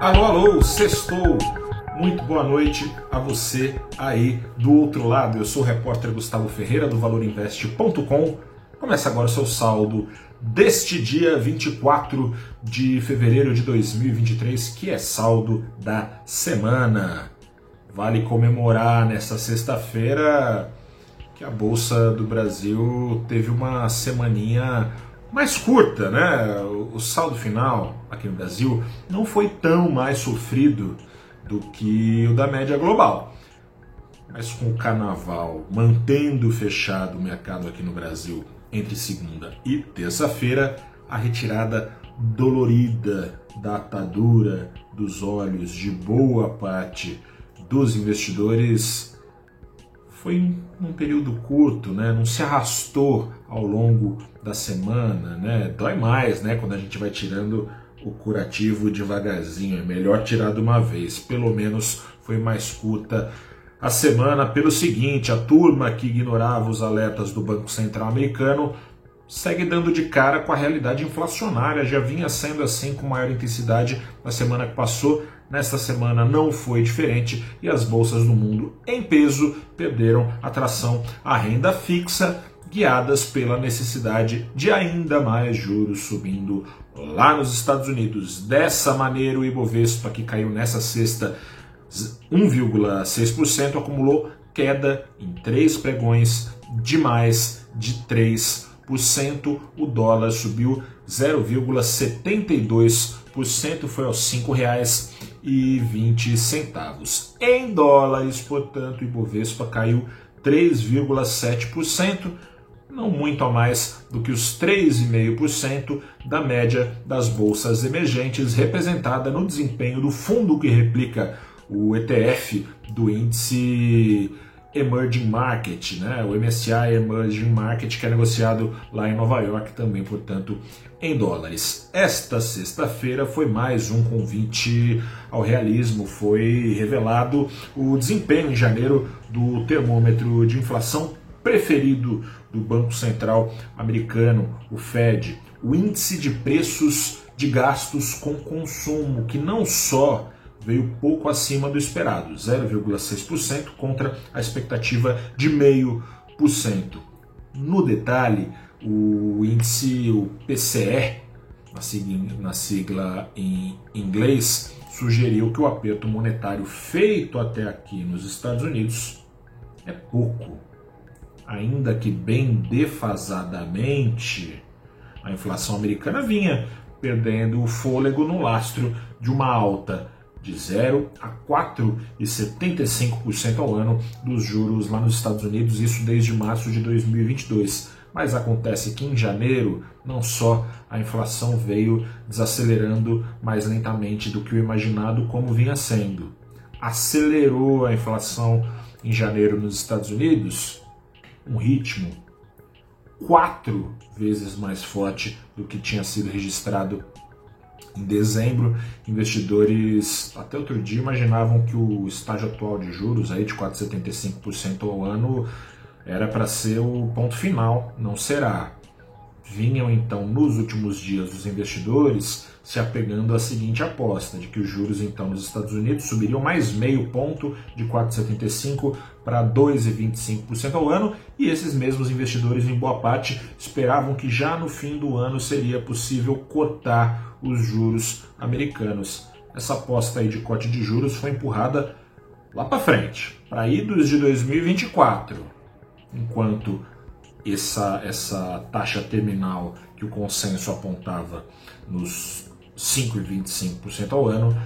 Alô, alô, sextou! Muito boa noite a você aí do outro lado. Eu sou o repórter Gustavo Ferreira do ValorInvest.com. Começa agora o seu saldo deste dia 24 de fevereiro de 2023, que é saldo da semana. Vale comemorar nesta sexta-feira que a Bolsa do Brasil teve uma semaninha mais curta, né? O saldo final aqui no Brasil não foi tão mais sofrido do que o da média global. Mas com o carnaval mantendo fechado o mercado aqui no Brasil entre segunda e terça-feira, a retirada dolorida da atadura dos olhos de boa parte dos investidores foi num período curto, né? não se arrastou ao longo da semana. Né? Dói mais né? quando a gente vai tirando o curativo devagarzinho. É melhor tirar de uma vez. Pelo menos foi mais curta a semana. Pelo seguinte, a turma que ignorava os alertas do Banco Central americano segue dando de cara com a realidade inflacionária. Já vinha sendo assim com maior intensidade na semana que passou. Nesta semana não foi diferente e as bolsas do mundo em peso perderam atração à renda fixa, guiadas pela necessidade de ainda mais juros subindo lá nos Estados Unidos. Dessa maneira, o Ibovespa, que caiu nessa sexta 1,6%, acumulou queda em três pregões de mais de 3%. O dólar subiu 0,72%, foi aos R$ 5,20. Em dólares, portanto, o Ibovespa caiu 3,7%, não muito a mais do que os 3,5% da média das bolsas emergentes, representada no desempenho do fundo que replica o ETF do índice Emerging Market, né? o MSCI Emerging Market, que é negociado lá em Nova York, também, portanto, em dólares. Esta sexta-feira foi mais um convite ao realismo. Foi revelado o desempenho em janeiro do termômetro de inflação preferido do Banco Central americano, o Fed, o índice de preços de gastos com consumo, que não só veio pouco acima do esperado, 0,6% contra a expectativa de 0,5%. No detalhe, o índice, o PCE, na sigla, na sigla em inglês, sugeriu que o aperto monetário feito até aqui nos Estados Unidos é pouco. Ainda que bem defasadamente, a inflação americana vinha perdendo o fôlego no lastro de uma alta de 0 a 4,75% ao ano dos juros lá nos Estados Unidos, isso desde março de 2022. Mas acontece que em janeiro, não só a inflação veio desacelerando mais lentamente do que o imaginado, como vinha sendo. Acelerou a inflação em janeiro nos Estados Unidos, um ritmo quatro vezes mais forte do que tinha sido registrado em dezembro, investidores até outro dia imaginavam que o estágio atual de juros aí de 4,75% ao ano era para ser o ponto final, não será. Vinham então nos últimos dias os investidores se apegando à seguinte aposta, de que os juros então nos Estados Unidos subiriam mais meio ponto de 4,75 para 2,25% ao ano, e esses mesmos investidores em boa parte esperavam que já no fim do ano seria possível cortar os juros americanos. Essa aposta aí de corte de juros foi empurrada lá para frente, para idos de 2024, enquanto essa, essa taxa terminal que o consenso apontava nos 5,25% ao ano,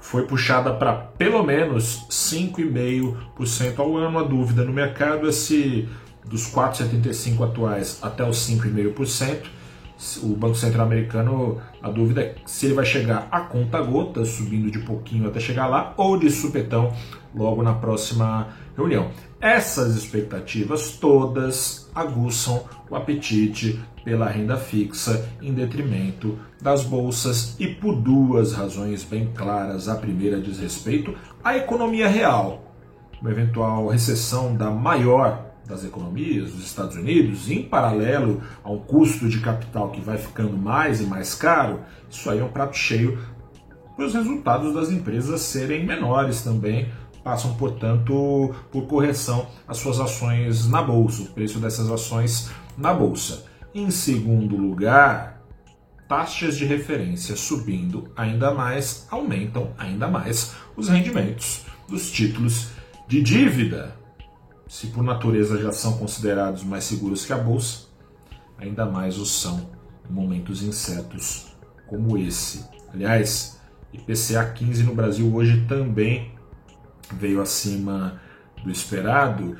foi puxada para pelo menos 5,5% ao ano. A dúvida no mercado é se dos 4,75% atuais até os 5,5%, o Banco Central americano, a dúvida é se ele vai chegar a conta gota, subindo de pouquinho até chegar lá, ou de supetão logo na próxima reunião. Essas expectativas todas aguçam o apetite pela renda fixa em detrimento das bolsas e por duas razões bem claras. A primeira diz respeito à economia real. Uma eventual recessão da maior das economias dos Estados Unidos, em paralelo a um custo de capital que vai ficando mais e mais caro, isso aí é um prato cheio por os resultados das empresas serem menores também, passam, portanto, por correção as suas ações na bolsa, o preço dessas ações na bolsa. Em segundo lugar, taxas de referência subindo ainda mais, aumentam ainda mais os rendimentos dos títulos de dívida. Se por natureza já são considerados mais seguros que a bolsa, ainda mais os são em momentos incertos como esse. Aliás, IPCA 15 no Brasil hoje também veio acima do esperado,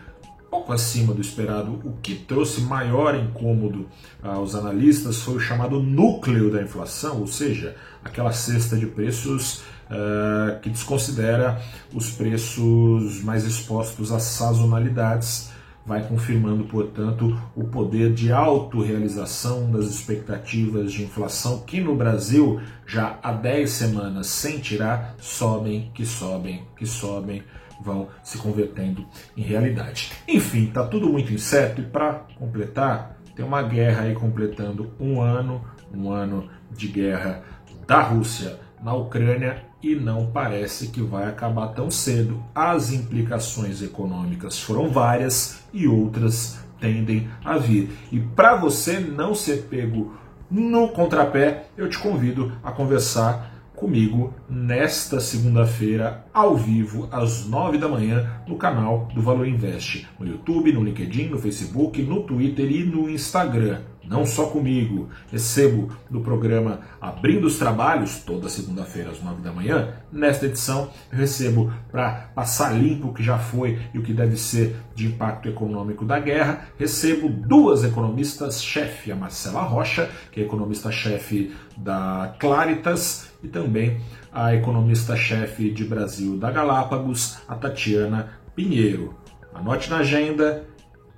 pouco acima do esperado. O que trouxe maior incômodo aos analistas foi o chamado núcleo da inflação, ou seja, aquela cesta de preços uh, que desconsidera os preços mais expostos às sazonalidades vai confirmando, portanto, o poder de autorrealização das expectativas de inflação que no Brasil já há 10 semanas sem tirar sobem, que sobem, que sobem, vão se convertendo em realidade. Enfim, está tudo muito incerto e para completar, tem uma guerra aí completando um ano, um ano de guerra da Rússia na Ucrânia e não parece que vai acabar tão cedo. As implicações econômicas foram várias e outras tendem a vir. E para você não ser pego no contrapé, eu te convido a conversar comigo nesta segunda-feira, ao vivo, às nove da manhã, no canal do Valor Invest, no YouTube, no LinkedIn, no Facebook, no Twitter e no Instagram não só comigo. Recebo no programa Abrindo os Trabalhos, toda segunda-feira às nove da manhã. Nesta edição, eu recebo para passar limpo o que já foi e o que deve ser de impacto econômico da guerra. Recebo duas economistas-chefe, a Marcela Rocha, que é economista-chefe da Claritas, e também a economista-chefe de Brasil da Galápagos, a Tatiana Pinheiro. Anote na agenda,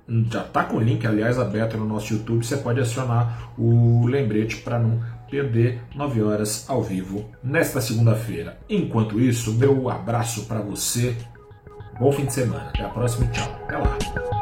já está com o link, aliás, aberto no nosso YouTube. Você pode acionar o lembrete para não perder 9 horas ao vivo nesta segunda-feira. Enquanto isso, meu abraço para você. Bom fim de semana. Até a próxima. Tchau. Até lá.